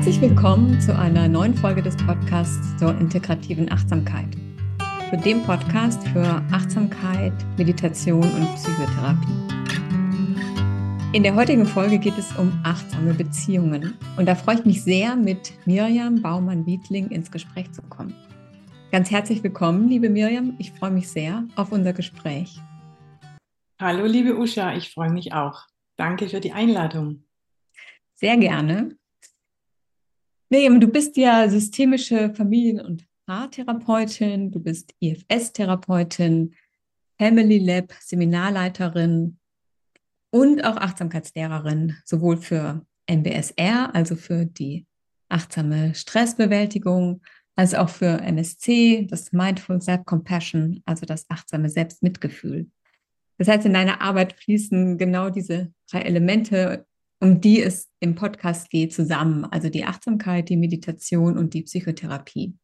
Herzlich willkommen zu einer neuen Folge des Podcasts zur integrativen Achtsamkeit. Zu dem Podcast für Achtsamkeit, Meditation und Psychotherapie. In der heutigen Folge geht es um achtsame Beziehungen. Und da freue ich mich sehr, mit Mirjam Baumann-Wiedling ins Gespräch zu kommen. Ganz herzlich willkommen, liebe Mirjam. Ich freue mich sehr auf unser Gespräch. Hallo, liebe Usha, ich freue mich auch. Danke für die Einladung. Sehr gerne. Miriam, du bist ja systemische Familien- und Paartherapeutin, du bist IFS-Therapeutin, Family Lab Seminarleiterin und auch Achtsamkeitslehrerin, sowohl für MBSR, also für die achtsame Stressbewältigung, als auch für MSC, das Mindful Self-Compassion, also das achtsame Selbstmitgefühl. Das heißt, in deiner Arbeit fließen genau diese drei Elemente um die es im Podcast geht, zusammen. Also die Achtsamkeit, die Meditation und die Psychotherapie.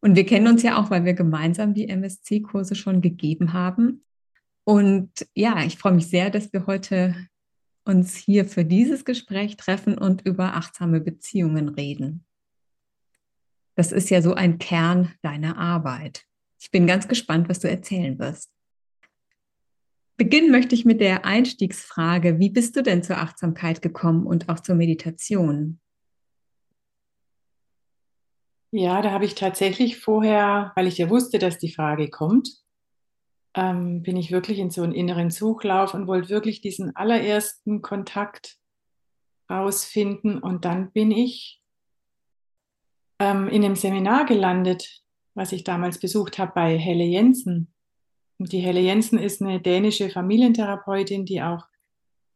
Und wir kennen uns ja auch, weil wir gemeinsam die MSC-Kurse schon gegeben haben. Und ja, ich freue mich sehr, dass wir heute uns hier für dieses Gespräch treffen und über achtsame Beziehungen reden. Das ist ja so ein Kern deiner Arbeit. Ich bin ganz gespannt, was du erzählen wirst. Beginnen möchte ich mit der Einstiegsfrage. Wie bist du denn zur Achtsamkeit gekommen und auch zur Meditation? Ja, da habe ich tatsächlich vorher, weil ich ja wusste, dass die Frage kommt, ähm, bin ich wirklich in so einen inneren Suchlauf und wollte wirklich diesen allerersten Kontakt rausfinden. Und dann bin ich ähm, in einem Seminar gelandet, was ich damals besucht habe bei Helle Jensen. Die Helle Jensen ist eine dänische Familientherapeutin, die auch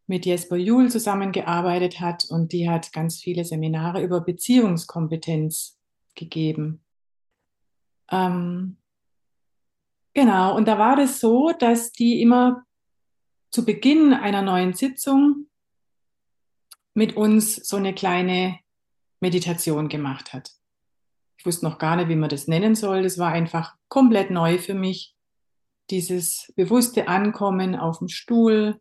mit Jesper Juhl zusammengearbeitet hat und die hat ganz viele Seminare über Beziehungskompetenz gegeben. Ähm, genau, und da war das so, dass die immer zu Beginn einer neuen Sitzung mit uns so eine kleine Meditation gemacht hat. Ich wusste noch gar nicht, wie man das nennen soll. Das war einfach komplett neu für mich dieses bewusste Ankommen auf dem Stuhl,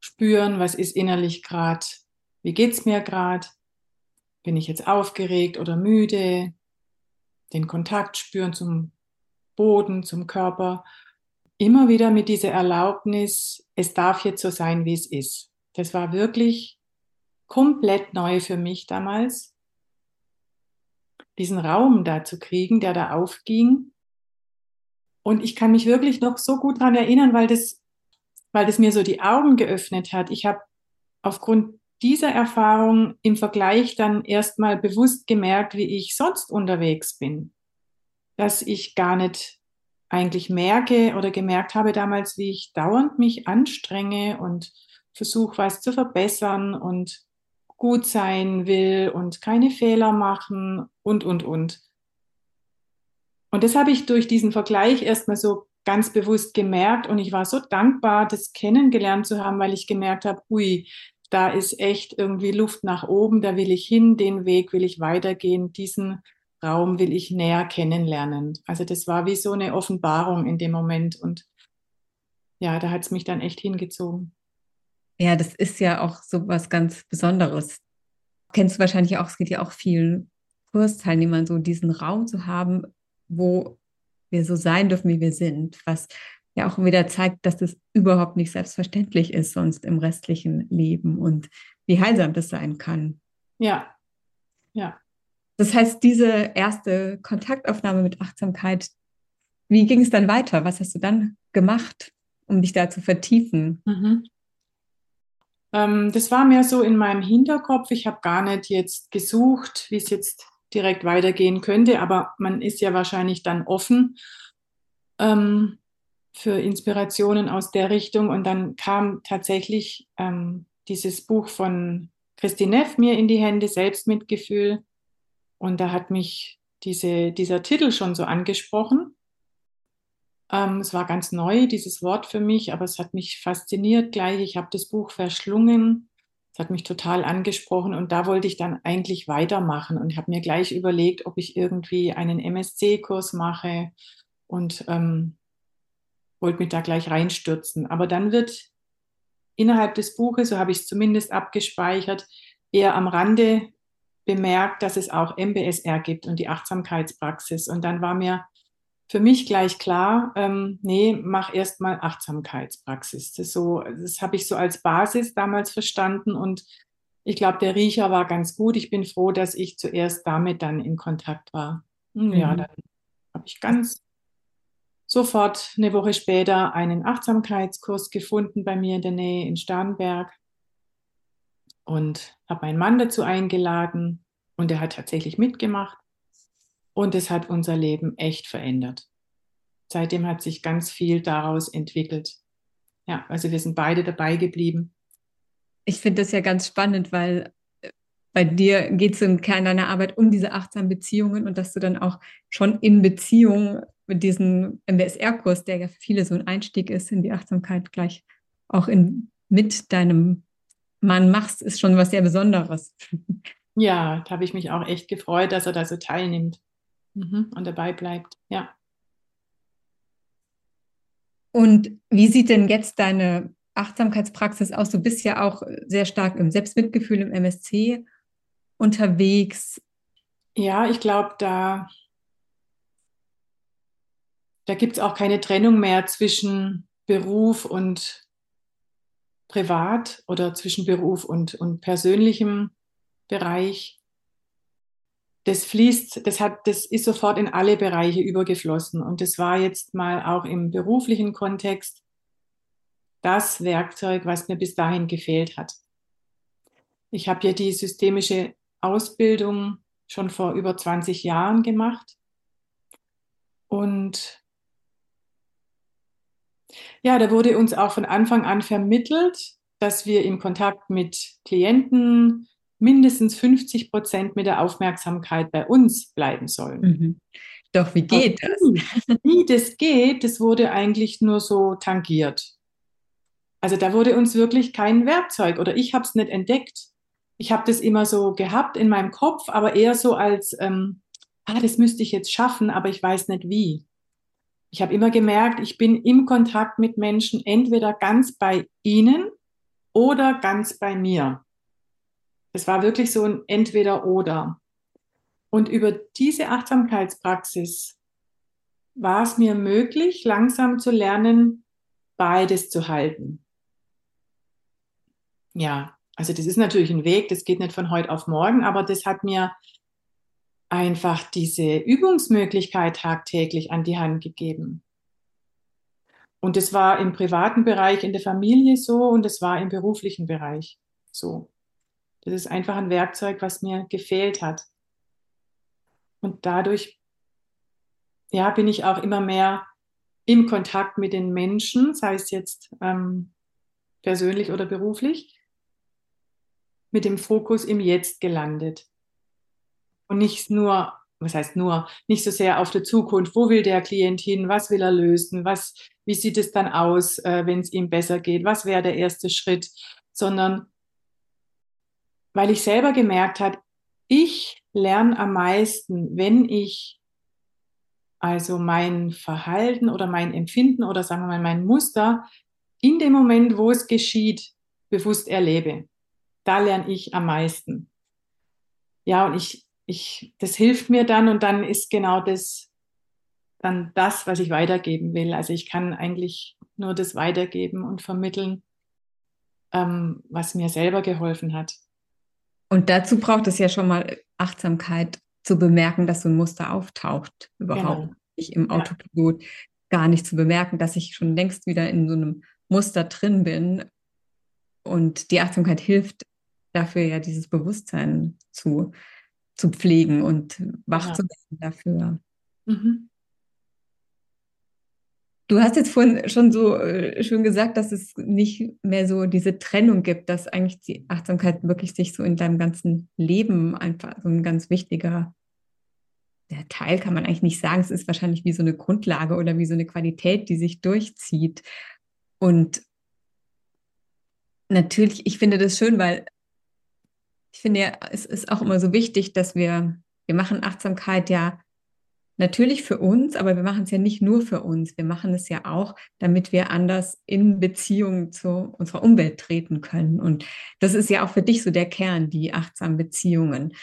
spüren, was ist innerlich gerade, wie geht's mir gerade, bin ich jetzt aufgeregt oder müde, den Kontakt spüren zum Boden, zum Körper, immer wieder mit dieser Erlaubnis, es darf jetzt so sein, wie es ist. Das war wirklich komplett neu für mich damals, diesen Raum da zu kriegen, der da aufging und ich kann mich wirklich noch so gut daran erinnern, weil das, weil das mir so die Augen geöffnet hat. Ich habe aufgrund dieser Erfahrung im Vergleich dann erstmal bewusst gemerkt, wie ich sonst unterwegs bin. Dass ich gar nicht eigentlich merke oder gemerkt habe damals, wie ich dauernd mich anstrenge und versuche, was zu verbessern und gut sein will und keine Fehler machen und, und, und. Und das habe ich durch diesen Vergleich erstmal so ganz bewusst gemerkt und ich war so dankbar, das kennengelernt zu haben, weil ich gemerkt habe, ui, da ist echt irgendwie Luft nach oben, da will ich hin, den Weg will ich weitergehen, diesen Raum will ich näher kennenlernen. Also das war wie so eine Offenbarung in dem Moment und ja, da hat es mich dann echt hingezogen. Ja, das ist ja auch so was ganz Besonderes. Kennst du wahrscheinlich auch, es geht ja auch vielen Kursteilnehmern so, diesen Raum zu haben, wo wir so sein dürfen, wie wir sind, was ja auch wieder zeigt, dass das überhaupt nicht selbstverständlich ist sonst im restlichen Leben und wie heilsam das sein kann. Ja, ja. Das heißt, diese erste Kontaktaufnahme mit Achtsamkeit, wie ging es dann weiter? Was hast du dann gemacht, um dich da zu vertiefen? Mhm. Ähm, das war mehr so in meinem Hinterkopf. Ich habe gar nicht jetzt gesucht, wie es jetzt direkt weitergehen könnte, aber man ist ja wahrscheinlich dann offen ähm, für Inspirationen aus der Richtung. Und dann kam tatsächlich ähm, dieses Buch von Christine Neff mir in die Hände, Selbstmitgefühl. Und da hat mich diese, dieser Titel schon so angesprochen. Ähm, es war ganz neu, dieses Wort für mich, aber es hat mich fasziniert gleich. Ich habe das Buch verschlungen das hat mich total angesprochen und da wollte ich dann eigentlich weitermachen und habe mir gleich überlegt, ob ich irgendwie einen MSC-Kurs mache und ähm, wollte mich da gleich reinstürzen. Aber dann wird innerhalb des Buches, so habe ich es zumindest abgespeichert, eher am Rande bemerkt, dass es auch MBSR gibt und die Achtsamkeitspraxis. Und dann war mir für mich gleich klar, ähm, nee, mach erstmal Achtsamkeitspraxis. Das, so, das habe ich so als Basis damals verstanden und ich glaube, der Riecher war ganz gut. Ich bin froh, dass ich zuerst damit dann in Kontakt war. Hm, ja, mhm. dann habe ich ganz sofort eine Woche später einen Achtsamkeitskurs gefunden bei mir in der Nähe in Starnberg und habe meinen Mann dazu eingeladen und er hat tatsächlich mitgemacht und es hat unser Leben echt verändert. Seitdem hat sich ganz viel daraus entwickelt. Ja, also wir sind beide dabei geblieben. Ich finde das ja ganz spannend, weil äh, bei dir geht es im Kern deiner Arbeit um diese achtsamen Beziehungen und dass du dann auch schon in Beziehung mit diesem MBSR-Kurs, der ja für viele so ein Einstieg ist in die Achtsamkeit, gleich auch in, mit deinem Mann machst, ist schon was sehr Besonderes. Ja, da habe ich mich auch echt gefreut, dass er da so teilnimmt mhm. und dabei bleibt. Ja. Und wie sieht denn jetzt deine Achtsamkeitspraxis aus? Du bist ja auch sehr stark im Selbstmitgefühl, im MSC unterwegs. Ja, ich glaube, da, da gibt es auch keine Trennung mehr zwischen Beruf und privat oder zwischen Beruf und, und persönlichem Bereich. Das fließt, das hat, das ist sofort in alle Bereiche übergeflossen. Und das war jetzt mal auch im beruflichen Kontext das Werkzeug, was mir bis dahin gefehlt hat. Ich habe ja die systemische Ausbildung schon vor über 20 Jahren gemacht. Und ja, da wurde uns auch von Anfang an vermittelt, dass wir im Kontakt mit Klienten mindestens 50 Prozent mit der Aufmerksamkeit bei uns bleiben sollen. Mhm. Doch, wie geht das? Wie das geht, das wurde eigentlich nur so tangiert. Also da wurde uns wirklich kein Werkzeug oder ich habe es nicht entdeckt. Ich habe das immer so gehabt in meinem Kopf, aber eher so als, ähm, ah, das müsste ich jetzt schaffen, aber ich weiß nicht wie ich habe immer gemerkt, ich bin im Kontakt mit Menschen entweder ganz bei ihnen oder ganz bei mir. Es war wirklich so ein Entweder-Oder. Und über diese Achtsamkeitspraxis war es mir möglich, langsam zu lernen, beides zu halten. Ja, also das ist natürlich ein Weg, das geht nicht von heute auf morgen, aber das hat mir einfach diese Übungsmöglichkeit tagtäglich an die Hand gegeben. Und es war im privaten Bereich in der Familie so und es war im beruflichen Bereich so. Das ist einfach ein Werkzeug, was mir gefehlt hat. Und dadurch ja, bin ich auch immer mehr im Kontakt mit den Menschen, sei es jetzt ähm, persönlich oder beruflich, mit dem Fokus im Jetzt gelandet. Und nicht nur, was heißt nur, nicht so sehr auf die Zukunft, wo will der Klient hin, was will er lösen, was, wie sieht es dann aus, äh, wenn es ihm besser geht, was wäre der erste Schritt, sondern weil ich selber gemerkt habe, ich lerne am meisten, wenn ich also mein Verhalten oder mein Empfinden oder sagen wir mal mein Muster in dem Moment, wo es geschieht, bewusst erlebe. Da lerne ich am meisten. Ja, und ich ich, das hilft mir dann und dann ist genau das dann das, was ich weitergeben will. Also ich kann eigentlich nur das weitergeben und vermitteln, ähm, was mir selber geholfen hat. Und dazu braucht es ja schon mal Achtsamkeit zu bemerken, dass so ein Muster auftaucht, überhaupt genau. nicht im Autopilot, ja. gar nicht zu bemerken, dass ich schon längst wieder in so einem Muster drin bin. Und die Achtsamkeit hilft dafür ja, dieses Bewusstsein zu zu pflegen und wach ja. zu werden dafür. Mhm. Du hast jetzt vorhin schon so äh, schön gesagt, dass es nicht mehr so diese Trennung gibt, dass eigentlich die Achtsamkeit wirklich sich so in deinem ganzen Leben einfach so ein ganz wichtiger Teil kann man eigentlich nicht sagen. Es ist wahrscheinlich wie so eine Grundlage oder wie so eine Qualität, die sich durchzieht. Und natürlich, ich finde das schön, weil ich finde ja, es ist auch immer so wichtig, dass wir, wir machen Achtsamkeit ja natürlich für uns, aber wir machen es ja nicht nur für uns. Wir machen es ja auch, damit wir anders in Beziehung zu unserer Umwelt treten können. Und das ist ja auch für dich so der Kern, die achtsamen Beziehungen.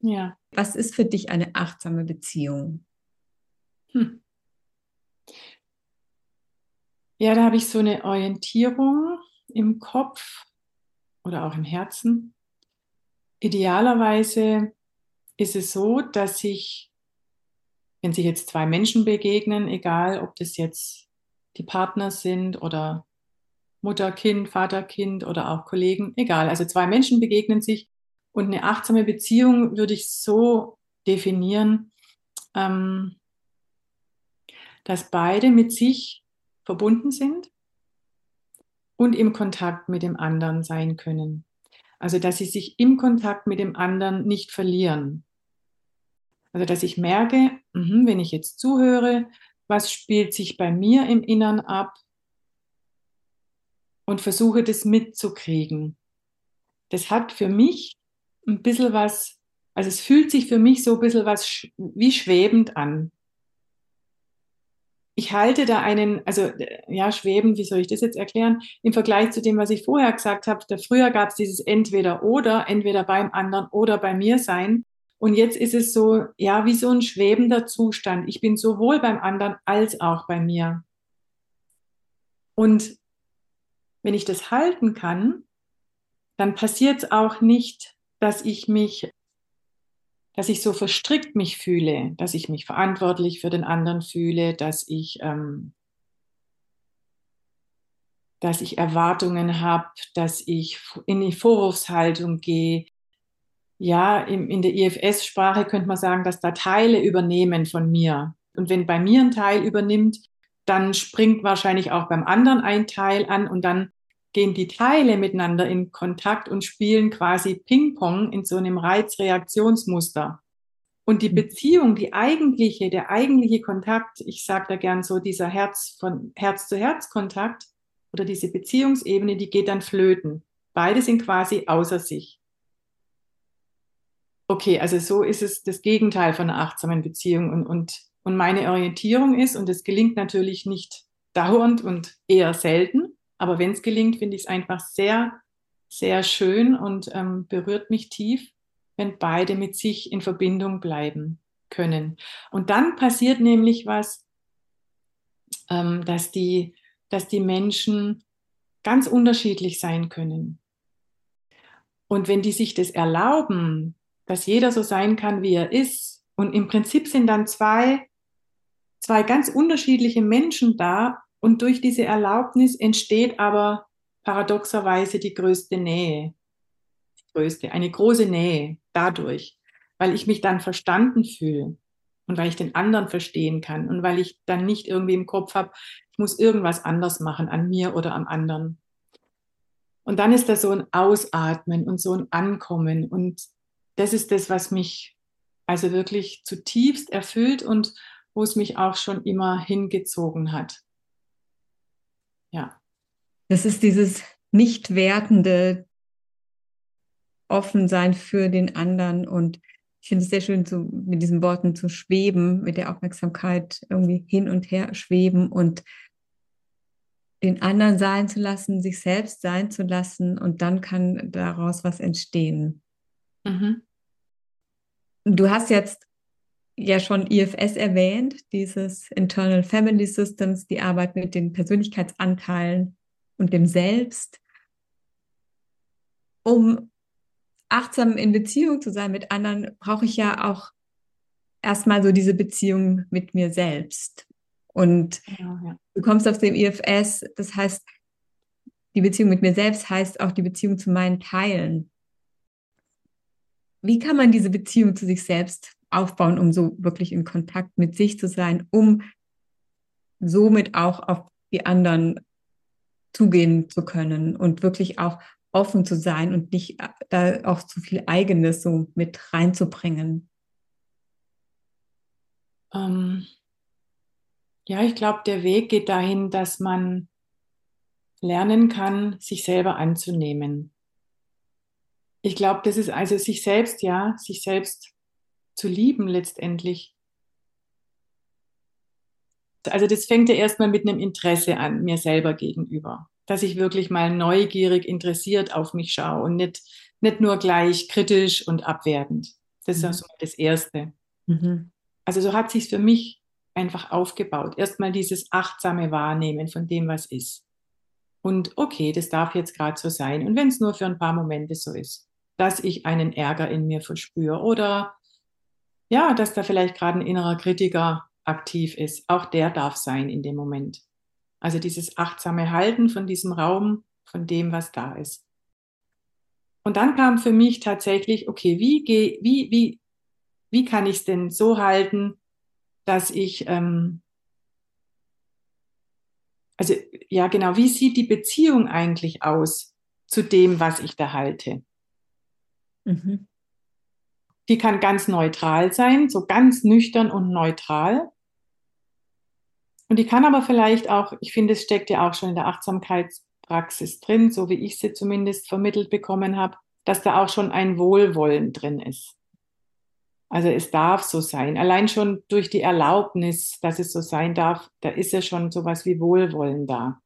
Ja. Was ist für dich eine achtsame Beziehung? Hm. Ja, da habe ich so eine Orientierung im Kopf oder auch im Herzen. Idealerweise ist es so, dass sich, wenn sich jetzt zwei Menschen begegnen, egal ob das jetzt die Partner sind oder Mutter, Kind, Vater, Kind oder auch Kollegen, egal. Also zwei Menschen begegnen sich und eine achtsame Beziehung würde ich so definieren, ähm, dass beide mit sich verbunden sind und im Kontakt mit dem anderen sein können. Also dass sie sich im Kontakt mit dem anderen nicht verlieren. Also dass ich merke, mh, wenn ich jetzt zuhöre, was spielt sich bei mir im Innern ab und versuche das mitzukriegen. Das hat für mich ein bisschen was, also es fühlt sich für mich so ein bisschen was wie schwebend an. Ich halte da einen, also ja, schwebend, wie soll ich das jetzt erklären? Im Vergleich zu dem, was ich vorher gesagt habe, da früher gab es dieses entweder oder, entweder beim anderen oder bei mir sein. Und jetzt ist es so, ja, wie so ein schwebender Zustand. Ich bin sowohl beim anderen als auch bei mir. Und wenn ich das halten kann, dann passiert es auch nicht, dass ich mich, dass ich so verstrickt mich fühle, dass ich mich verantwortlich für den anderen fühle, dass ich, ähm, dass ich Erwartungen habe, dass ich in die Vorwurfshaltung gehe, ja, in, in der IFS-Sprache könnte man sagen, dass da Teile übernehmen von mir. Und wenn bei mir ein Teil übernimmt, dann springt wahrscheinlich auch beim anderen ein Teil an und dann gehen die Teile miteinander in Kontakt und spielen quasi Ping-Pong in so einem Reizreaktionsmuster. Und die mhm. Beziehung, die eigentliche, der eigentliche Kontakt, ich sage da gern so, dieser Herz von Herz zu Herz Kontakt oder diese Beziehungsebene, die geht dann flöten. Beide sind quasi außer sich. Okay, also so ist es das Gegenteil von einer achtsamen Beziehung und, und, und meine Orientierung ist, und es gelingt natürlich nicht dauernd und eher selten, aber wenn es gelingt, finde ich es einfach sehr, sehr schön und ähm, berührt mich tief, wenn beide mit sich in Verbindung bleiben können. Und dann passiert nämlich was, ähm, dass, die, dass die Menschen ganz unterschiedlich sein können. Und wenn die sich das erlauben, dass jeder so sein kann, wie er ist. Und im Prinzip sind dann zwei, zwei ganz unterschiedliche Menschen da und durch diese Erlaubnis entsteht aber paradoxerweise die größte Nähe. Die größte, eine große Nähe dadurch, weil ich mich dann verstanden fühle und weil ich den anderen verstehen kann und weil ich dann nicht irgendwie im Kopf habe, ich muss irgendwas anders machen an mir oder am anderen. Und dann ist da so ein Ausatmen und so ein Ankommen und das ist das, was mich also wirklich zutiefst erfüllt und wo es mich auch schon immer hingezogen hat. Ja. Das ist dieses nicht wertende Offensein für den anderen und ich finde es sehr schön, so mit diesen Worten zu schweben, mit der Aufmerksamkeit irgendwie hin und her schweben und den anderen sein zu lassen, sich selbst sein zu lassen und dann kann daraus was entstehen. Mhm. Du hast jetzt ja schon IFS erwähnt, dieses Internal Family Systems, die Arbeit mit den Persönlichkeitsanteilen und dem Selbst. Um achtsam in Beziehung zu sein mit anderen, brauche ich ja auch erstmal so diese Beziehung mit mir selbst. Und ja, ja. du kommst auf dem IFS, das heißt, die Beziehung mit mir selbst heißt auch die Beziehung zu meinen Teilen. Wie kann man diese Beziehung zu sich selbst aufbauen, um so wirklich in Kontakt mit sich zu sein, um somit auch auf die anderen zugehen zu können und wirklich auch offen zu sein und nicht äh, da auch zu viel Eigenes so mit reinzubringen? Ähm, ja, ich glaube, der Weg geht dahin, dass man lernen kann, sich selber anzunehmen ich glaube, das ist also sich selbst, ja, sich selbst zu lieben letztendlich. Also das fängt ja erstmal mit einem Interesse an, mir selber gegenüber. Dass ich wirklich mal neugierig, interessiert auf mich schaue und nicht, nicht nur gleich kritisch und abwertend. Das ist Mhm. also das Erste. Mhm. Also so hat sich für mich einfach aufgebaut. Erstmal dieses achtsame Wahrnehmen von dem, was ist. Und okay, das darf jetzt gerade so sein. Und wenn es nur für ein paar Momente so ist, dass ich einen Ärger in mir verspüre oder ja, dass da vielleicht gerade ein innerer Kritiker aktiv ist, auch der darf sein in dem Moment. Also dieses achtsame Halten von diesem Raum, von dem, was da ist. Und dann kam für mich tatsächlich, okay, wie, geh, wie, wie, wie kann ich es denn so halten, dass ich, ähm, also ja genau, wie sieht die Beziehung eigentlich aus zu dem, was ich da halte? Mhm. Die kann ganz neutral sein, so ganz nüchtern und neutral. Und die kann aber vielleicht auch, ich finde, es steckt ja auch schon in der Achtsamkeitspraxis drin, so wie ich sie zumindest vermittelt bekommen habe, dass da auch schon ein Wohlwollen drin ist. Also es darf so sein. Allein schon durch die Erlaubnis, dass es so sein darf, da ist ja schon sowas wie Wohlwollen da.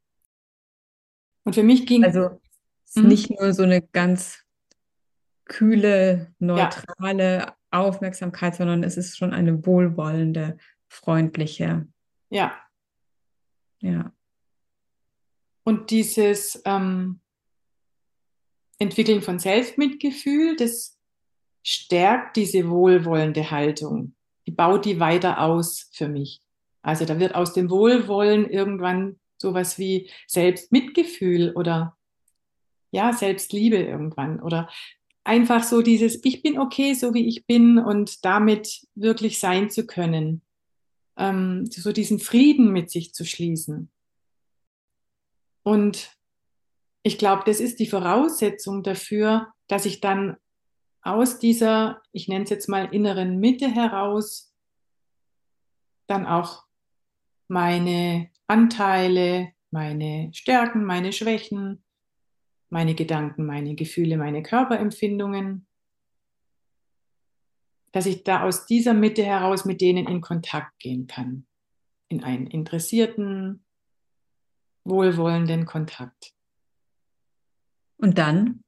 Und für mich ging Also es ist Mhm. nicht nur so eine ganz kühle, neutrale Aufmerksamkeit, sondern es ist schon eine wohlwollende, freundliche, ja ja. und dieses ähm, Entwickeln von Selbstmitgefühl, das stärkt diese wohlwollende Haltung. Die baut die weiter aus für mich. Also da wird aus dem Wohlwollen irgendwann sowas wie Selbstmitgefühl oder ja, Selbstliebe irgendwann oder einfach so dieses, ich bin okay, so wie ich bin und damit wirklich sein zu können. Ähm, so diesen Frieden mit sich zu schließen. Und ich glaube, das ist die Voraussetzung dafür, dass ich dann aus dieser, ich nenne es jetzt mal inneren Mitte heraus, dann auch meine Anteile, meine Stärken, meine Schwächen, meine Gedanken, meine Gefühle, meine Körperempfindungen, dass ich da aus dieser Mitte heraus mit denen in Kontakt gehen kann. In einen interessierten, wohlwollenden Kontakt. Und dann?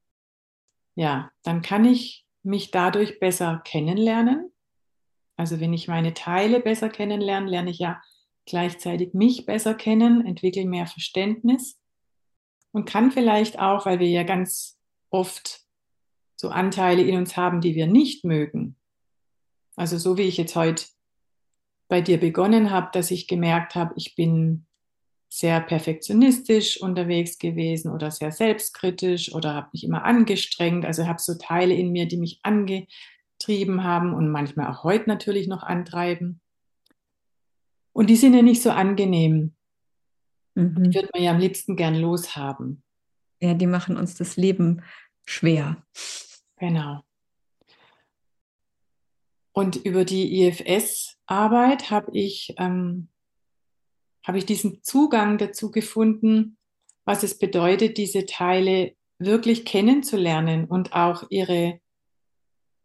Ja, dann kann ich mich dadurch besser kennenlernen. Also wenn ich meine Teile besser kennenlerne, lerne ich ja gleichzeitig mich besser kennen, entwickle mehr Verständnis und kann vielleicht auch, weil wir ja ganz oft so Anteile in uns haben, die wir nicht mögen. Also so wie ich jetzt heute bei dir begonnen habe, dass ich gemerkt habe, ich bin sehr perfektionistisch unterwegs gewesen oder sehr selbstkritisch oder habe mich immer angestrengt. Also habe so Teile in mir, die mich angetrieben haben und manchmal auch heute natürlich noch antreiben. Und die sind ja nicht so angenehm. Mhm. Die würde man ja am liebsten gern loshaben. Ja, die machen uns das Leben schwer. Genau. Und über die IFS-Arbeit habe ich, ähm, habe ich diesen Zugang dazu gefunden, was es bedeutet, diese Teile wirklich kennenzulernen und auch ihre,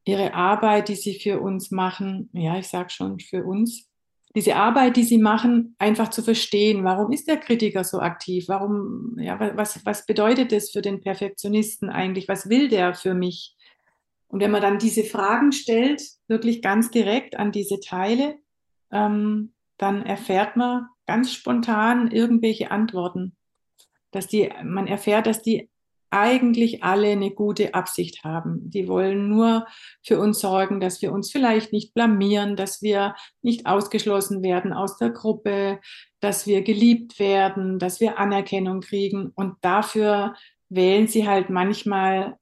ihre Arbeit, die sie für uns machen, ja, ich sage schon für uns, diese Arbeit, die sie machen, einfach zu verstehen. Warum ist der Kritiker so aktiv? Warum, ja, was, was bedeutet das für den Perfektionisten eigentlich? Was will der für mich? Und wenn man dann diese Fragen stellt, wirklich ganz direkt an diese Teile, ähm, dann erfährt man ganz spontan irgendwelche Antworten. Dass die, man erfährt, dass die eigentlich alle eine gute Absicht haben. Die wollen nur für uns sorgen, dass wir uns vielleicht nicht blamieren, dass wir nicht ausgeschlossen werden aus der Gruppe, dass wir geliebt werden, dass wir Anerkennung kriegen. Und dafür wählen sie halt manchmal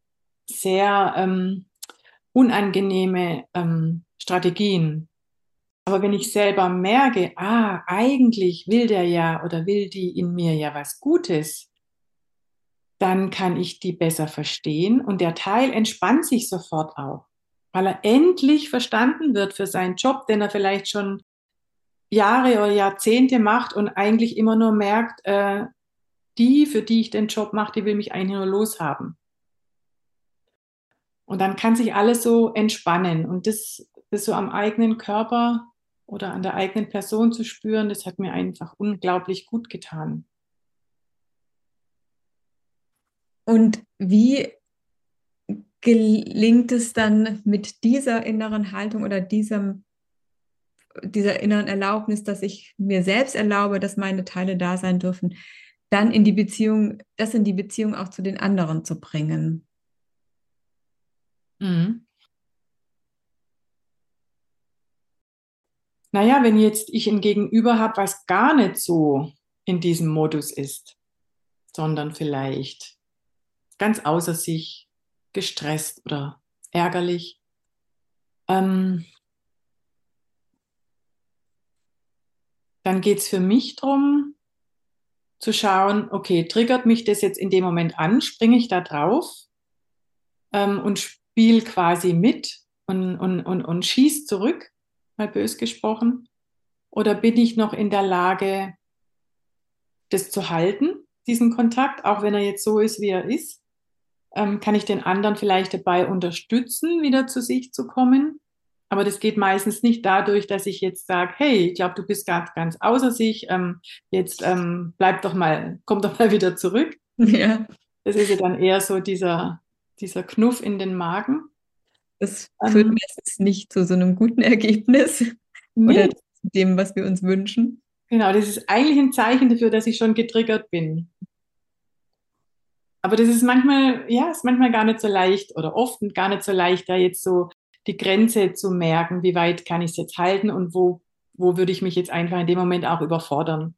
sehr ähm, unangenehme ähm, Strategien. Aber wenn ich selber merke, ah, eigentlich will der ja oder will die in mir ja was Gutes, dann kann ich die besser verstehen und der Teil entspannt sich sofort auch, weil er endlich verstanden wird für seinen Job, den er vielleicht schon Jahre oder Jahrzehnte macht und eigentlich immer nur merkt, äh, die, für die ich den Job mache, die will mich eigentlich nur loshaben. Und dann kann sich alles so entspannen und das, das so am eigenen Körper oder an der eigenen Person zu spüren, das hat mir einfach unglaublich gut getan. Und wie gelingt es dann mit dieser inneren Haltung oder diesem, dieser inneren Erlaubnis, dass ich mir selbst erlaube, dass meine Teile da sein dürfen, dann in die Beziehung, das in die Beziehung auch zu den anderen zu bringen. Mhm. Naja, wenn jetzt ich ein Gegenüber habe, was gar nicht so in diesem Modus ist, sondern vielleicht ganz außer sich, gestresst oder ärgerlich, ähm, dann geht es für mich darum, zu schauen, okay, triggert mich das jetzt in dem Moment an, springe ich da drauf ähm, und spiele quasi mit und, und, und, und schieß zurück mal bös gesprochen? Oder bin ich noch in der Lage, das zu halten, diesen Kontakt, auch wenn er jetzt so ist, wie er ist? Ähm, kann ich den anderen vielleicht dabei unterstützen, wieder zu sich zu kommen? Aber das geht meistens nicht dadurch, dass ich jetzt sage, hey, ich glaube, du bist ganz, ganz außer sich, ähm, jetzt ähm, bleib doch mal, komm doch mal wieder zurück. Ja. Das ist ja dann eher so dieser, dieser Knuff in den Magen. Das führt ähm, meistens nicht zu so einem guten Ergebnis nee. oder zu dem, was wir uns wünschen. Genau, das ist eigentlich ein Zeichen dafür, dass ich schon getriggert bin. Aber das ist manchmal, ja, ist manchmal gar nicht so leicht oder oft gar nicht so leicht, da jetzt so die Grenze zu merken, wie weit kann ich es jetzt halten und wo, wo würde ich mich jetzt einfach in dem Moment auch überfordern.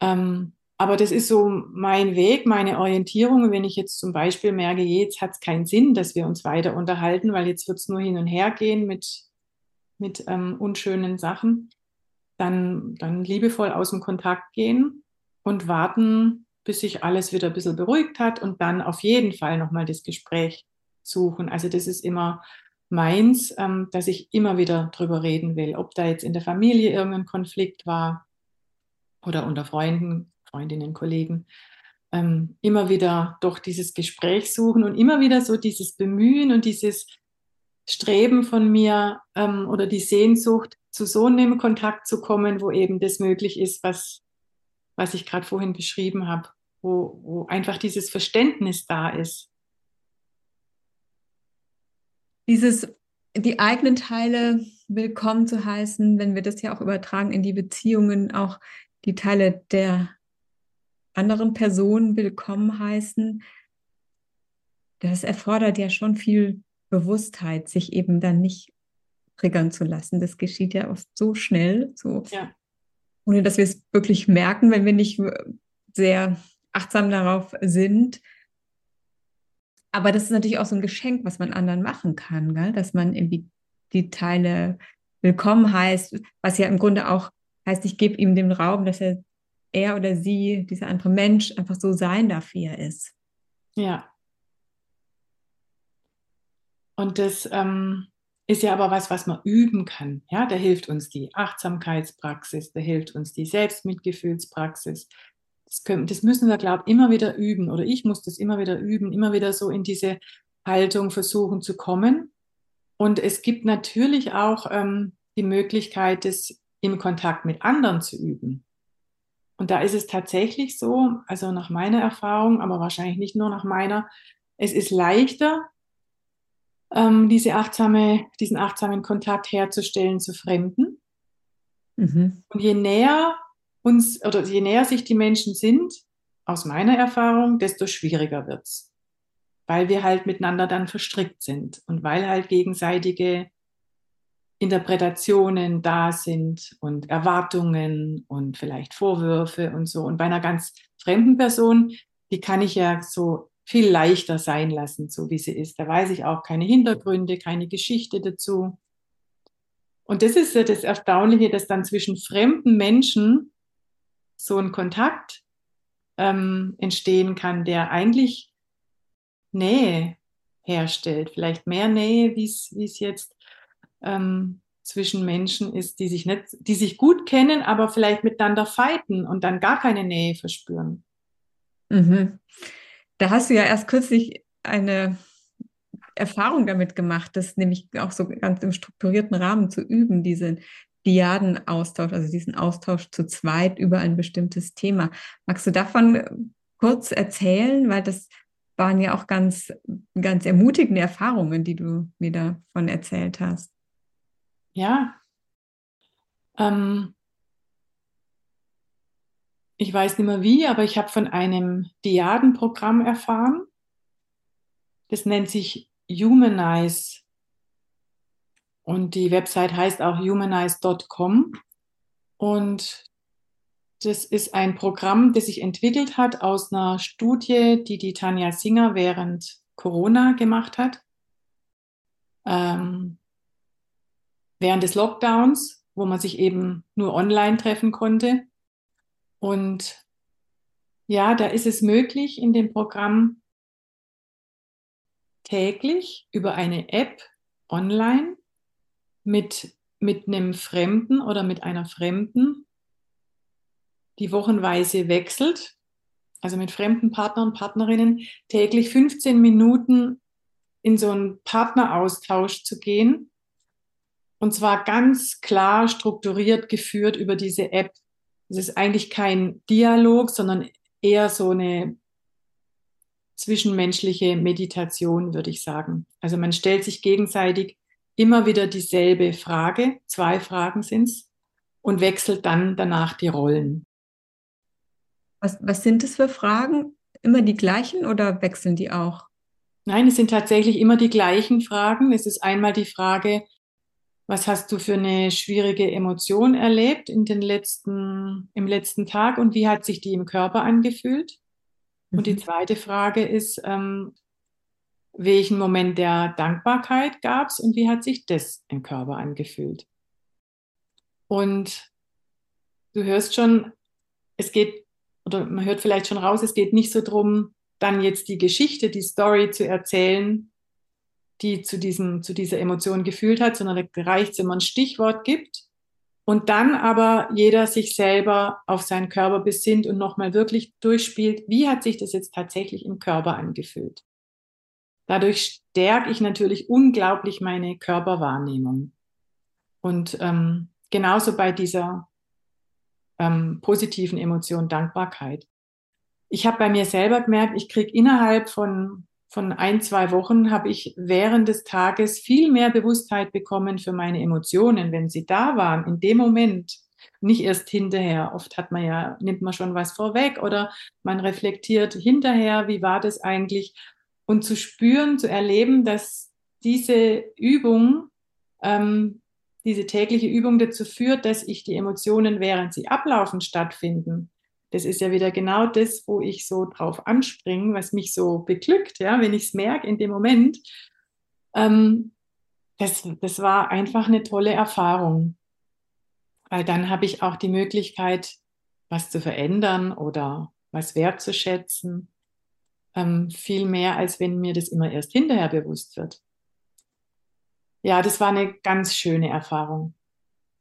Ähm, aber das ist so mein Weg, meine Orientierung. Wenn ich jetzt zum Beispiel merke, jetzt hat es keinen Sinn, dass wir uns weiter unterhalten, weil jetzt wird es nur hin und her gehen mit, mit ähm, unschönen Sachen, dann, dann liebevoll aus dem Kontakt gehen und warten, bis sich alles wieder ein bisschen beruhigt hat und dann auf jeden Fall nochmal das Gespräch suchen. Also das ist immer meins, ähm, dass ich immer wieder drüber reden will, ob da jetzt in der Familie irgendein Konflikt war oder unter Freunden Freundinnen, Kollegen, ähm, immer wieder doch dieses Gespräch suchen und immer wieder so dieses Bemühen und dieses Streben von mir ähm, oder die Sehnsucht, zu so einem Kontakt zu kommen, wo eben das möglich ist, was, was ich gerade vorhin beschrieben habe, wo, wo einfach dieses Verständnis da ist. Dieses, die eigenen Teile willkommen zu heißen, wenn wir das ja auch übertragen in die Beziehungen, auch die Teile der anderen Personen willkommen heißen, das erfordert ja schon viel Bewusstheit, sich eben dann nicht triggern zu lassen. Das geschieht ja oft so schnell, so ja. Ohne dass wir es wirklich merken, wenn wir nicht sehr achtsam darauf sind. Aber das ist natürlich auch so ein Geschenk, was man anderen machen kann, gell? dass man irgendwie die Teile willkommen heißt, was ja im Grunde auch heißt, ich gebe ihm den Raum, dass er er oder sie, dieser andere Mensch, einfach so sein darf, wie er ist. Ja. Und das ähm, ist ja aber was, was man üben kann. Ja, da hilft uns die Achtsamkeitspraxis, da hilft uns die Selbstmitgefühlspraxis. Das, können, das müssen wir, glaube ich, immer wieder üben. Oder ich muss das immer wieder üben, immer wieder so in diese Haltung versuchen zu kommen. Und es gibt natürlich auch ähm, die Möglichkeit, das im Kontakt mit anderen zu üben. Und da ist es tatsächlich so, also nach meiner Erfahrung, aber wahrscheinlich nicht nur nach meiner, es ist leichter, ähm, diese achtsame, diesen achtsamen Kontakt herzustellen zu Fremden. Mhm. Und je näher uns oder je näher sich die Menschen sind, aus meiner Erfahrung, desto schwieriger wird es. Weil wir halt miteinander dann verstrickt sind und weil halt gegenseitige Interpretationen da sind und Erwartungen und vielleicht Vorwürfe und so. Und bei einer ganz fremden Person, die kann ich ja so viel leichter sein lassen, so wie sie ist. Da weiß ich auch keine Hintergründe, keine Geschichte dazu. Und das ist ja das Erstaunliche, dass dann zwischen fremden Menschen so ein Kontakt ähm, entstehen kann, der eigentlich Nähe herstellt. Vielleicht mehr Nähe, wie es jetzt ähm, zwischen Menschen ist, die sich nicht, die sich gut kennen, aber vielleicht miteinander fighten und dann gar keine Nähe verspüren. Mhm. Da hast du ja erst kürzlich eine Erfahrung damit gemacht, das nämlich auch so ganz im strukturierten Rahmen zu üben, diesen Diadenaustausch, also diesen Austausch zu zweit über ein bestimmtes Thema. Magst du davon kurz erzählen, weil das waren ja auch ganz, ganz ermutigende Erfahrungen, die du mir davon erzählt hast. Ja. Ähm, ich weiß nicht mehr wie, aber ich habe von einem Diadenprogramm erfahren. Das nennt sich Humanize. Und die Website heißt auch humanize.com. Und das ist ein Programm, das sich entwickelt hat aus einer Studie, die die Tanja Singer während Corona gemacht hat. Ähm, während des Lockdowns, wo man sich eben nur online treffen konnte. Und ja, da ist es möglich in dem Programm täglich über eine App online mit, mit einem Fremden oder mit einer Fremden, die wochenweise wechselt, also mit fremden Partnern und Partnerinnen, täglich 15 Minuten in so einen Partneraustausch zu gehen. Und zwar ganz klar strukturiert geführt über diese App. Es ist eigentlich kein Dialog, sondern eher so eine zwischenmenschliche Meditation, würde ich sagen. Also man stellt sich gegenseitig immer wieder dieselbe Frage, zwei Fragen sind es, und wechselt dann danach die Rollen. Was, was sind es für Fragen? Immer die gleichen oder wechseln die auch? Nein, es sind tatsächlich immer die gleichen Fragen. Es ist einmal die Frage, was hast du für eine schwierige Emotion erlebt in den letzten, im letzten Tag und wie hat sich die im Körper angefühlt? Mhm. Und die mhm. zweite Frage ist, ähm, welchen Moment der Dankbarkeit gab es und wie hat sich das im Körper angefühlt? Und du hörst schon, es geht, oder man hört vielleicht schon raus, es geht nicht so darum, dann jetzt die Geschichte, die Story zu erzählen, die zu, diesem, zu dieser Emotion gefühlt hat, sondern reicht, wenn man ein Stichwort gibt und dann aber jeder sich selber auf seinen Körper besinnt und nochmal wirklich durchspielt, wie hat sich das jetzt tatsächlich im Körper angefühlt. Dadurch stärke ich natürlich unglaublich meine Körperwahrnehmung. Und ähm, genauso bei dieser ähm, positiven Emotion Dankbarkeit. Ich habe bei mir selber gemerkt, ich kriege innerhalb von von ein, zwei Wochen habe ich während des Tages viel mehr Bewusstheit bekommen für meine Emotionen, wenn sie da waren, in dem Moment, nicht erst hinterher. Oft hat man ja, nimmt man schon was vorweg oder man reflektiert hinterher, wie war das eigentlich? Und zu spüren, zu erleben, dass diese Übung, ähm, diese tägliche Übung dazu führt, dass ich die Emotionen, während sie ablaufen, stattfinden, das ist ja wieder genau das, wo ich so drauf anspringe, was mich so beglückt, ja, wenn ich es merke in dem Moment. Ähm, das, das war einfach eine tolle Erfahrung. Weil dann habe ich auch die Möglichkeit, was zu verändern oder was wertzuschätzen. Ähm, viel mehr, als wenn mir das immer erst hinterher bewusst wird. Ja, das war eine ganz schöne Erfahrung.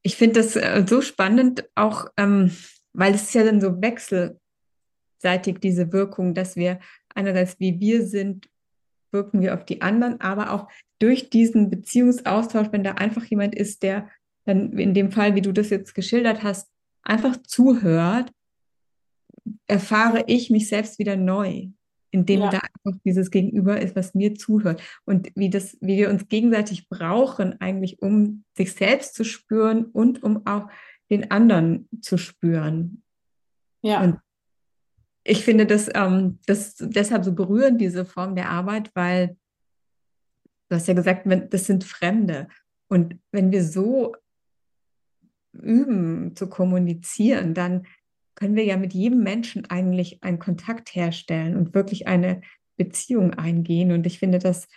Ich finde das äh, so spannend, auch ähm, weil es ist ja dann so wechselseitig diese Wirkung, dass wir einerseits wie wir sind, wirken wir auf die anderen, aber auch durch diesen Beziehungsaustausch, wenn da einfach jemand ist, der dann in dem Fall, wie du das jetzt geschildert hast, einfach zuhört, erfahre ich mich selbst wieder neu, indem ja. da einfach dieses Gegenüber ist, was mir zuhört und wie das, wie wir uns gegenseitig brauchen eigentlich, um sich selbst zu spüren und um auch den anderen zu spüren. Ja. Und ich finde das, ähm, das deshalb so berührend, diese Form der Arbeit, weil du hast ja gesagt, das sind Fremde. Und wenn wir so üben zu kommunizieren, dann können wir ja mit jedem Menschen eigentlich einen Kontakt herstellen und wirklich eine Beziehung eingehen. Und ich finde, das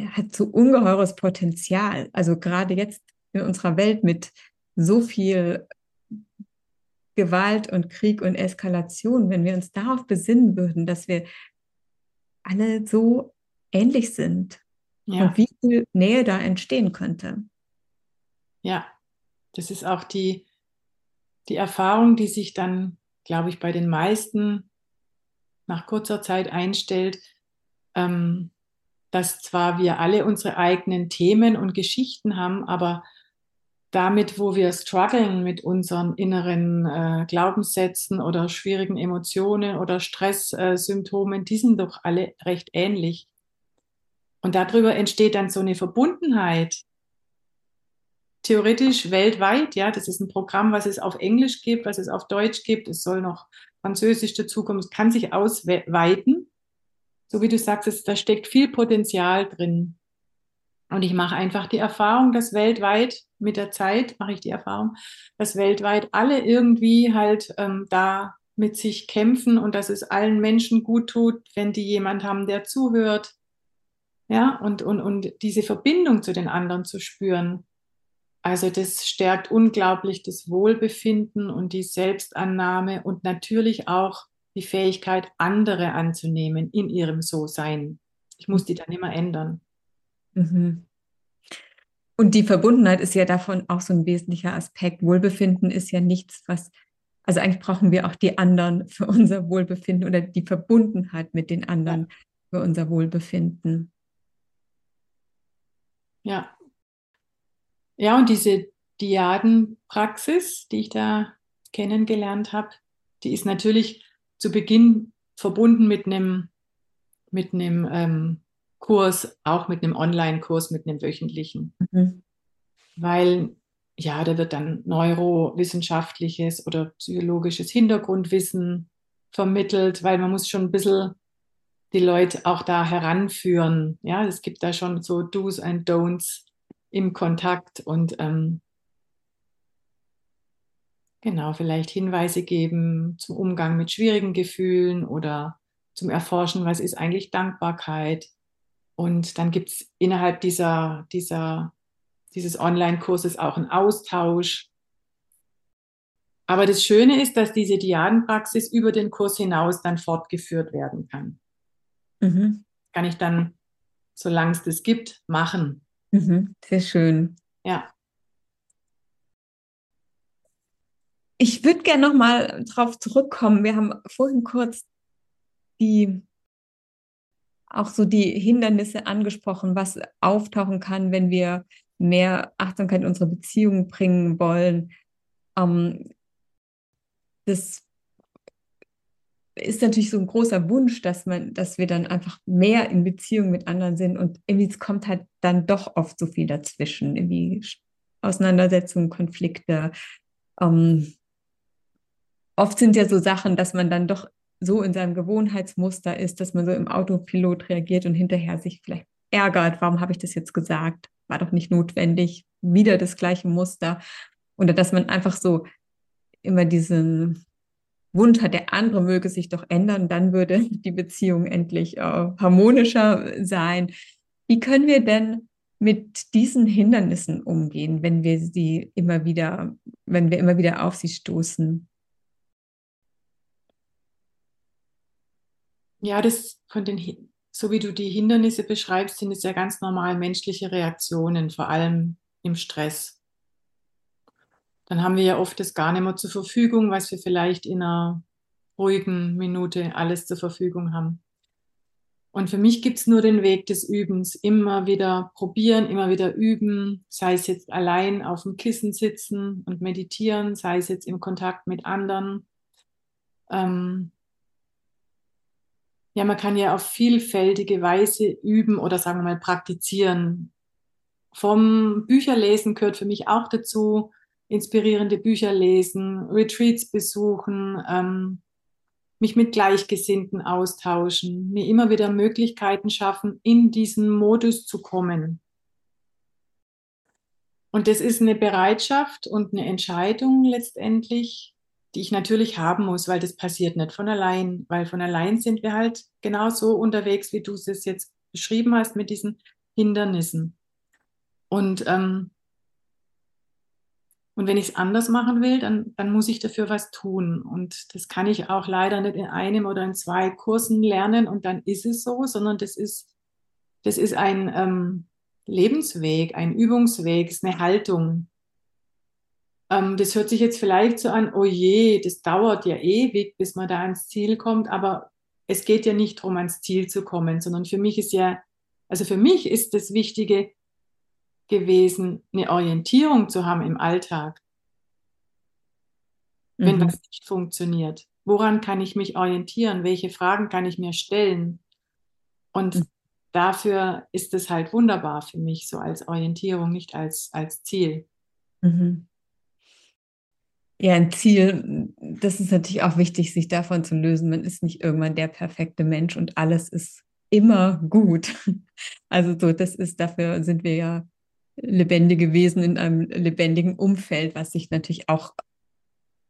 hat so ungeheures Potenzial. Also gerade jetzt in unserer Welt mit so viel Gewalt und Krieg und Eskalation, wenn wir uns darauf besinnen würden, dass wir alle so ähnlich sind ja. und wie viel Nähe da entstehen könnte. Ja, das ist auch die, die Erfahrung, die sich dann, glaube ich, bei den meisten nach kurzer Zeit einstellt, ähm, dass zwar wir alle unsere eigenen Themen und Geschichten haben, aber damit, wo wir strugglen mit unseren inneren äh, Glaubenssätzen oder schwierigen Emotionen oder Stresssymptomen, äh, die sind doch alle recht ähnlich. Und darüber entsteht dann so eine Verbundenheit. Theoretisch weltweit, ja, das ist ein Programm, was es auf Englisch gibt, was es auf Deutsch gibt, es soll noch Französisch dazukommen, es kann sich ausweiten. So wie du sagst, es, da steckt viel Potenzial drin. Und ich mache einfach die Erfahrung, dass weltweit, mit der Zeit mache ich die Erfahrung, dass weltweit alle irgendwie halt ähm, da mit sich kämpfen und dass es allen Menschen gut tut, wenn die jemand haben, der zuhört. Ja, und, und, und diese Verbindung zu den anderen zu spüren. Also das stärkt unglaublich das Wohlbefinden und die Selbstannahme und natürlich auch die Fähigkeit, andere anzunehmen in ihrem So-Sein. Ich muss die dann immer ändern. Mhm. Und die Verbundenheit ist ja davon auch so ein wesentlicher Aspekt. Wohlbefinden ist ja nichts, was, also eigentlich brauchen wir auch die anderen für unser Wohlbefinden oder die Verbundenheit mit den anderen für unser Wohlbefinden. Ja. Ja, und diese Diadenpraxis, die ich da kennengelernt habe, die ist natürlich zu Beginn verbunden mit einem mit einem ähm, Kurs, auch mit einem Online-Kurs, mit einem wöchentlichen. Mhm. Weil ja, da wird dann neurowissenschaftliches oder psychologisches Hintergrundwissen vermittelt, weil man muss schon ein bisschen die Leute auch da heranführen. Ja, es gibt da schon so Do's and Don'ts im Kontakt und ähm, genau, vielleicht Hinweise geben zum Umgang mit schwierigen Gefühlen oder zum Erforschen, was ist eigentlich Dankbarkeit, und dann gibt es innerhalb dieser, dieser, dieses Online-Kurses auch einen Austausch. Aber das Schöne ist, dass diese Diadenpraxis über den Kurs hinaus dann fortgeführt werden kann. Mhm. Kann ich dann, solange es das gibt, machen. Mhm. Sehr schön. Ja. Ich würde gerne nochmal darauf zurückkommen. Wir haben vorhin kurz die auch so die Hindernisse angesprochen, was auftauchen kann, wenn wir mehr Achtsamkeit in unsere Beziehungen bringen wollen. Ähm, das ist natürlich so ein großer Wunsch, dass man, dass wir dann einfach mehr in Beziehung mit anderen sind und irgendwie kommt halt dann doch oft so viel dazwischen, irgendwie Auseinandersetzungen, Konflikte. Ähm, oft sind ja so Sachen, dass man dann doch so in seinem Gewohnheitsmuster ist, dass man so im Autopilot reagiert und hinterher sich vielleicht ärgert, warum habe ich das jetzt gesagt? War doch nicht notwendig, wieder das gleiche Muster. Oder dass man einfach so immer diesen Wunsch hat, der andere möge sich doch ändern, dann würde die Beziehung endlich äh, harmonischer sein. Wie können wir denn mit diesen Hindernissen umgehen, wenn wir sie immer wieder, wenn wir immer wieder auf sie stoßen? Ja, das von den, so wie du die Hindernisse beschreibst, sind es ja ganz normal menschliche Reaktionen, vor allem im Stress. Dann haben wir ja oft das gar nicht mehr zur Verfügung, was wir vielleicht in einer ruhigen Minute alles zur Verfügung haben. Und für mich gibt es nur den Weg des Übens. Immer wieder probieren, immer wieder üben, sei es jetzt allein auf dem Kissen sitzen und meditieren, sei es jetzt im Kontakt mit anderen. Ähm, ja, man kann ja auf vielfältige Weise üben oder sagen wir mal praktizieren. Vom Bücherlesen gehört für mich auch dazu, inspirierende Bücher lesen, Retreats besuchen, ähm, mich mit Gleichgesinnten austauschen, mir immer wieder Möglichkeiten schaffen, in diesen Modus zu kommen. Und das ist eine Bereitschaft und eine Entscheidung letztendlich, die ich natürlich haben muss, weil das passiert nicht von allein, weil von allein sind wir halt genauso unterwegs, wie du es jetzt beschrieben hast, mit diesen Hindernissen. Und, ähm, und wenn ich es anders machen will, dann, dann muss ich dafür was tun. Und das kann ich auch leider nicht in einem oder in zwei Kursen lernen und dann ist es so, sondern das ist, das ist ein ähm, Lebensweg, ein Übungsweg, ist eine Haltung. Ähm, das hört sich jetzt vielleicht so an, oh je, das dauert ja ewig, bis man da ans Ziel kommt, aber es geht ja nicht darum, ans Ziel zu kommen, sondern für mich ist ja, also für mich ist das Wichtige, gewesen, eine Orientierung zu haben im Alltag, wenn mhm. das nicht funktioniert. Woran kann ich mich orientieren? Welche Fragen kann ich mir stellen? Und mhm. dafür ist es halt wunderbar für mich, so als Orientierung, nicht als, als Ziel. Mhm. Ja, ein Ziel, das ist natürlich auch wichtig, sich davon zu lösen. Man ist nicht irgendwann der perfekte Mensch und alles ist immer gut. Also so, das ist, dafür sind wir ja lebendige Wesen in einem lebendigen Umfeld, was sich natürlich auch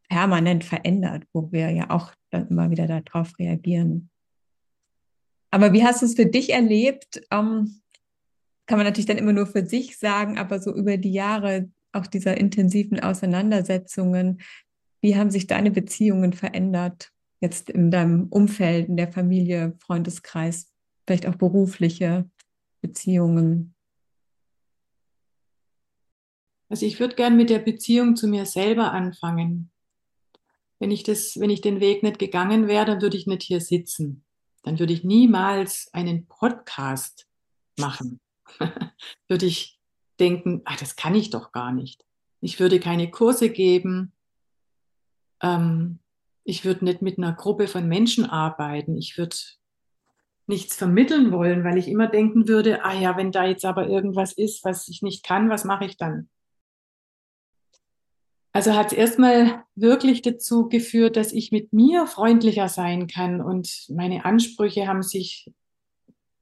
permanent verändert, wo wir ja auch dann immer wieder darauf reagieren. Aber wie hast du es für dich erlebt? Ähm, kann man natürlich dann immer nur für sich sagen, aber so über die Jahre auch dieser intensiven Auseinandersetzungen, wie haben sich deine Beziehungen verändert? Jetzt in deinem Umfeld, in der Familie, Freundeskreis? vielleicht auch berufliche Beziehungen? Also ich würde gern mit der Beziehung zu mir selber anfangen. Wenn ich, das, wenn ich den Weg nicht gegangen wäre, dann würde ich nicht hier sitzen. Dann würde ich niemals einen Podcast machen. würde ich denken, ach, das kann ich doch gar nicht. Ich würde keine Kurse geben. Ähm, ich würde nicht mit einer Gruppe von Menschen arbeiten. Ich würde nichts vermitteln wollen, weil ich immer denken würde, ah ja, wenn da jetzt aber irgendwas ist, was ich nicht kann, was mache ich dann? Also hat es erstmal wirklich dazu geführt, dass ich mit mir freundlicher sein kann und meine Ansprüche haben sich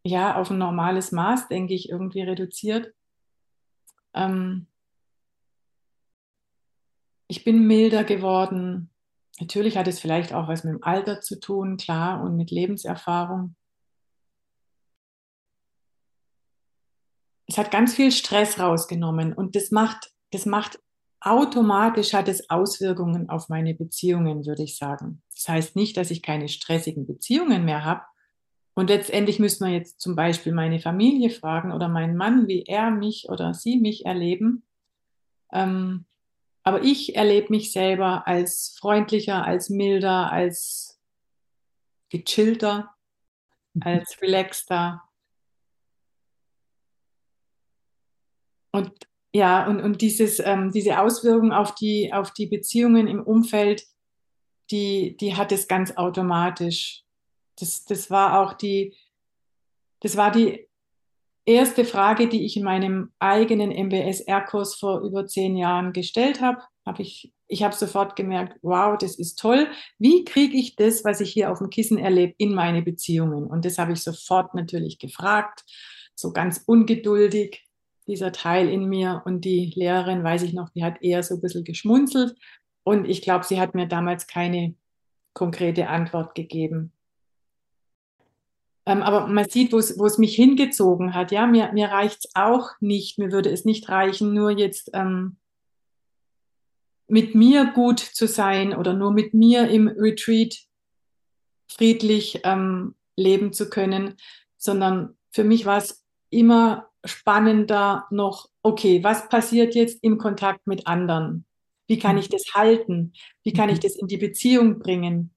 ja auf ein normales Maß, denke ich, irgendwie reduziert. Ähm ich bin milder geworden. Natürlich hat es vielleicht auch was mit dem Alter zu tun, klar, und mit Lebenserfahrung. es hat ganz viel Stress rausgenommen und das macht, das macht automatisch hat es Auswirkungen auf meine Beziehungen, würde ich sagen. Das heißt nicht, dass ich keine stressigen Beziehungen mehr habe. Und letztendlich müsste man jetzt zum Beispiel meine Familie fragen oder meinen Mann, wie er mich oder sie mich erleben. Ähm, aber ich erlebe mich selber als freundlicher, als milder, als gechillter, als relaxter, Und ja, und, und dieses, ähm, diese Auswirkung auf die, auf die Beziehungen im Umfeld, die, die hat es ganz automatisch. Das, das war auch die, das war die erste Frage, die ich in meinem eigenen MBSR-Kurs vor über zehn Jahren gestellt habe. Hab ich ich habe sofort gemerkt, wow, das ist toll. Wie kriege ich das, was ich hier auf dem Kissen erlebe, in meine Beziehungen? Und das habe ich sofort natürlich gefragt, so ganz ungeduldig dieser Teil in mir. Und die Lehrerin, weiß ich noch, die hat eher so ein bisschen geschmunzelt. Und ich glaube, sie hat mir damals keine konkrete Antwort gegeben. Ähm, aber man sieht, wo es mich hingezogen hat. Ja, mir, mir reicht es auch nicht. Mir würde es nicht reichen, nur jetzt ähm, mit mir gut zu sein oder nur mit mir im Retreat friedlich ähm, leben zu können, sondern für mich war es immer spannender noch, okay, was passiert jetzt im Kontakt mit anderen? Wie kann mhm. ich das halten? Wie kann ich mhm. das in die Beziehung bringen?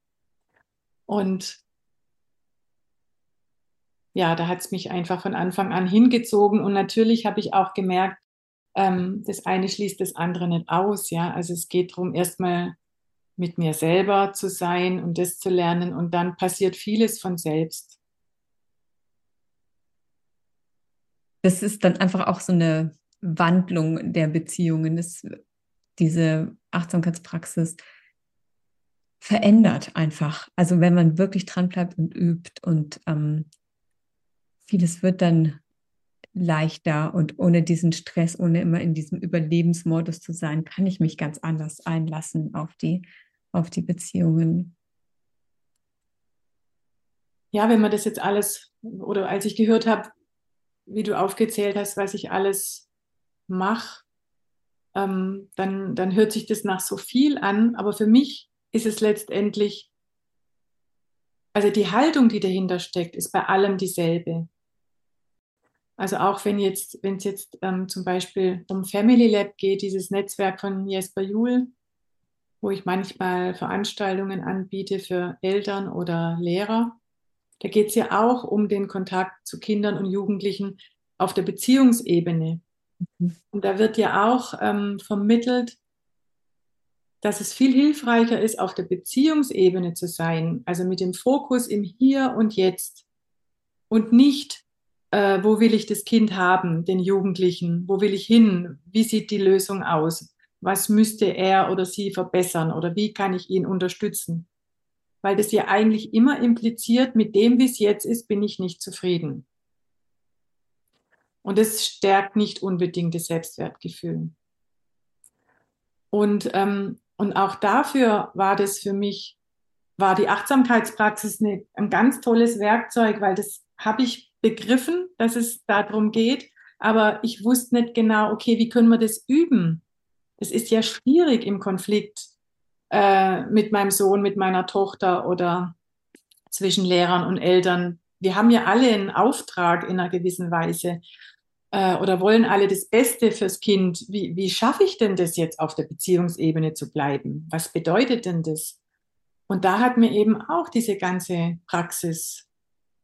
Und ja, da hat es mich einfach von Anfang an hingezogen. Und natürlich habe ich auch gemerkt, ähm, das eine schließt das andere nicht aus. Ja, also es geht darum, erstmal mit mir selber zu sein und das zu lernen. Und dann passiert vieles von selbst. das ist dann einfach auch so eine Wandlung der Beziehungen. Das, diese Achtsamkeitspraxis verändert einfach. Also wenn man wirklich dran bleibt und übt und ähm, vieles wird dann leichter und ohne diesen Stress, ohne immer in diesem Überlebensmodus zu sein, kann ich mich ganz anders einlassen auf die, auf die Beziehungen. Ja, wenn man das jetzt alles, oder als ich gehört habe, wie du aufgezählt hast, was ich alles mache, ähm, dann, dann hört sich das nach so viel an. Aber für mich ist es letztendlich, also die Haltung, die dahinter steckt, ist bei allem dieselbe. Also auch wenn jetzt, wenn es jetzt ähm, zum Beispiel um Family Lab geht, dieses Netzwerk von Jesper Juhl, wo ich manchmal Veranstaltungen anbiete für Eltern oder Lehrer, da geht es ja auch um den Kontakt zu Kindern und Jugendlichen auf der Beziehungsebene. Mhm. Und da wird ja auch ähm, vermittelt, dass es viel hilfreicher ist, auf der Beziehungsebene zu sein, also mit dem Fokus im Hier und Jetzt und nicht, äh, wo will ich das Kind haben, den Jugendlichen, wo will ich hin, wie sieht die Lösung aus, was müsste er oder sie verbessern oder wie kann ich ihn unterstützen. Weil das ja eigentlich immer impliziert, mit dem, wie es jetzt ist, bin ich nicht zufrieden. Und es stärkt nicht unbedingt das Selbstwertgefühl. Und, ähm, und auch dafür war das für mich, war die Achtsamkeitspraxis eine, ein ganz tolles Werkzeug, weil das habe ich begriffen, dass es darum geht, aber ich wusste nicht genau, okay, wie können wir das üben? Es ist ja schwierig im Konflikt äh, mit meinem Sohn, mit meiner Tochter oder zwischen Lehrern und Eltern. Wir haben ja alle einen Auftrag in einer gewissen Weise äh, oder wollen alle das Beste fürs Kind. Wie, wie schaffe ich denn das jetzt auf der Beziehungsebene zu bleiben? Was bedeutet denn das? Und da hat mir eben auch diese ganze Praxis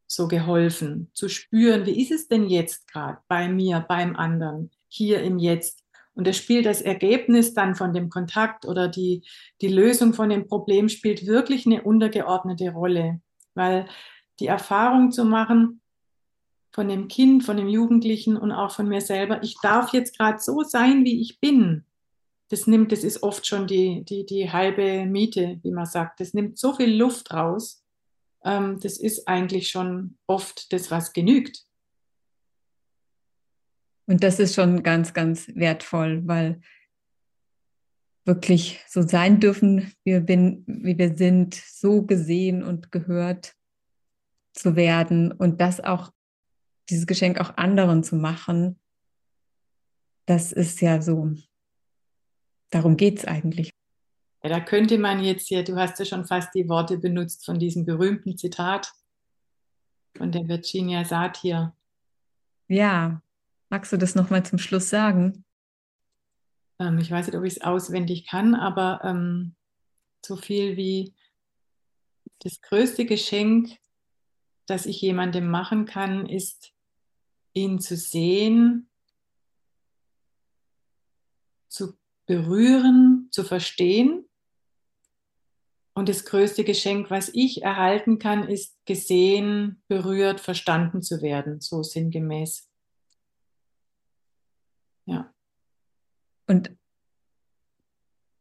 so geholfen, zu spüren, wie ist es denn jetzt gerade bei mir, beim anderen, hier im Jetzt. Und das spielt das Ergebnis dann von dem Kontakt oder die, die Lösung von dem Problem spielt wirklich eine untergeordnete Rolle, weil die Erfahrung zu machen, von dem Kind, von dem Jugendlichen und auch von mir selber, ich darf jetzt gerade so sein, wie ich bin. Das nimmt, das ist oft schon die, die, die halbe Miete, wie man sagt. Das nimmt so viel Luft raus. Ähm, das ist eigentlich schon oft das, was genügt. Und das ist schon ganz, ganz wertvoll, weil wirklich so sein dürfen, wie wir, wie wir sind, so gesehen und gehört zu werden und das auch dieses Geschenk auch anderen zu machen, das ist ja so, darum geht es eigentlich. Ja, da könnte man jetzt hier, du hast ja schon fast die Worte benutzt von diesem berühmten Zitat von der Virginia Satir. Ja, magst du das nochmal zum Schluss sagen? Ähm, ich weiß nicht, ob ich es auswendig kann, aber ähm, so viel wie das größte Geschenk, das ich jemandem machen kann, ist ihn zu sehen, zu berühren, zu verstehen. Und das größte Geschenk, was ich erhalten kann, ist gesehen, berührt, verstanden zu werden, so sinngemäß. Ja. Und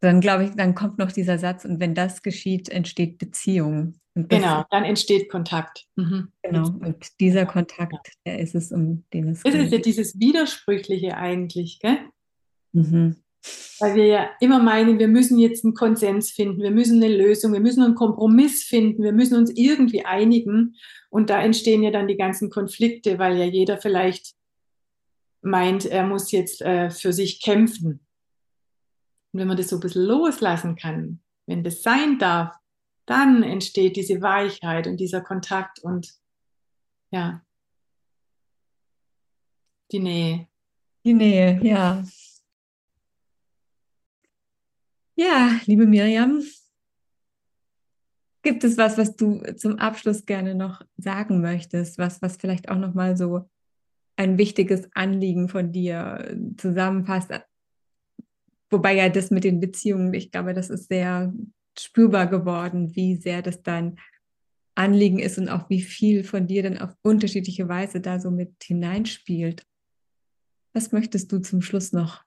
dann glaube ich, dann kommt noch dieser Satz, und wenn das geschieht, entsteht Beziehung. genau, dann entsteht Kontakt. Mhm. Genau, und dieser Kontakt, der ist es, um den es geht. Das ist ja dieses Widersprüchliche eigentlich, gell? Mhm. Weil wir ja immer meinen, wir müssen jetzt einen Konsens finden, wir müssen eine Lösung, wir müssen einen Kompromiss finden, wir müssen uns irgendwie einigen. Und da entstehen ja dann die ganzen Konflikte, weil ja jeder vielleicht meint, er muss jetzt äh, für sich kämpfen. Und wenn man das so ein bisschen loslassen kann, wenn das sein darf, dann entsteht diese Weichheit und dieser Kontakt und ja, die Nähe. Die Nähe, ja. Ja, liebe Miriam, gibt es was, was du zum Abschluss gerne noch sagen möchtest, was, was vielleicht auch noch mal so ein wichtiges Anliegen von dir zusammenfasst, Wobei ja das mit den Beziehungen, ich glaube, das ist sehr spürbar geworden, wie sehr das dein Anliegen ist und auch wie viel von dir dann auf unterschiedliche Weise da so mit hineinspielt. Was möchtest du zum Schluss noch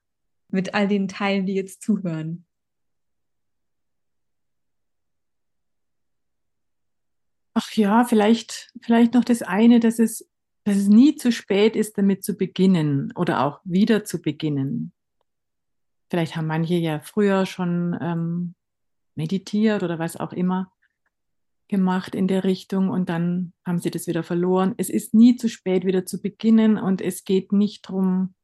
mit all den Teilen, die jetzt zuhören? Ach ja, vielleicht, vielleicht noch das eine, dass es, dass es nie zu spät ist, damit zu beginnen oder auch wieder zu beginnen. Vielleicht haben manche ja früher schon ähm, meditiert oder was auch immer gemacht in der Richtung und dann haben sie das wieder verloren. Es ist nie zu spät, wieder zu beginnen und es geht nicht darum,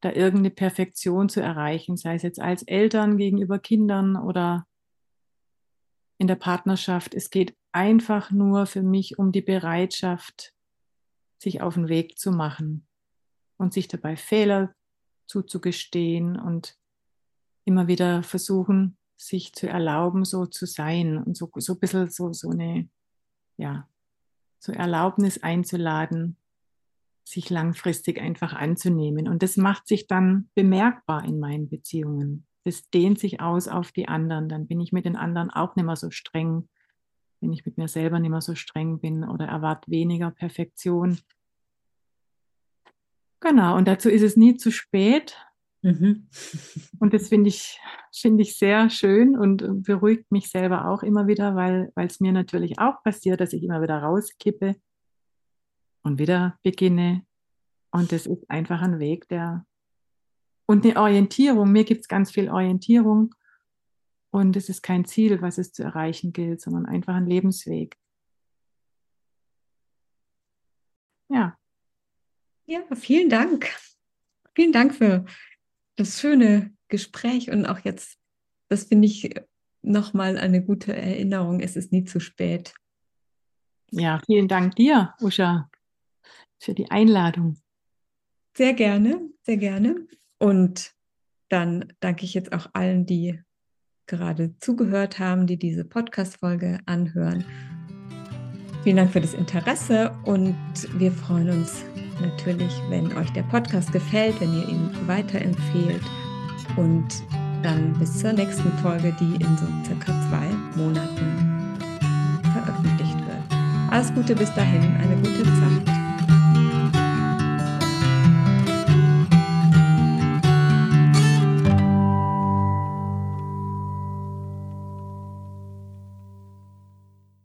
da irgendeine Perfektion zu erreichen, sei es jetzt als Eltern gegenüber Kindern oder in der Partnerschaft. Es geht einfach nur für mich um die Bereitschaft, sich auf den Weg zu machen und sich dabei Fehler zuzugestehen und immer wieder versuchen, sich zu erlauben, so zu sein und so, so ein bisschen so, so eine, ja, so Erlaubnis einzuladen, sich langfristig einfach anzunehmen. Und das macht sich dann bemerkbar in meinen Beziehungen. Das dehnt sich aus auf die anderen. Dann bin ich mit den anderen auch nicht mehr so streng, wenn ich mit mir selber nicht mehr so streng bin oder erwarte weniger Perfektion. Genau, und dazu ist es nie zu spät. Mhm. Und das finde ich, find ich sehr schön und beruhigt mich selber auch immer wieder, weil es mir natürlich auch passiert, dass ich immer wieder rauskippe und wieder beginne. Und das ist einfach ein Weg, der und eine Orientierung. Mir gibt es ganz viel Orientierung und es ist kein Ziel, was es zu erreichen gilt, sondern einfach ein Lebensweg. Ja. Ja, vielen Dank. Vielen Dank für das schöne Gespräch und auch jetzt, das finde ich nochmal eine gute Erinnerung. Es ist nie zu spät. Ja, vielen Dank dir, Usha, für die Einladung. Sehr gerne, sehr gerne. Und dann danke ich jetzt auch allen, die gerade zugehört haben, die diese Podcast-Folge anhören. Vielen Dank für das Interesse und wir freuen uns natürlich, wenn euch der Podcast gefällt, wenn ihr ihn weiterempfehlt und dann bis zur nächsten Folge, die in so circa zwei Monaten veröffentlicht wird. Alles Gute bis dahin, eine gute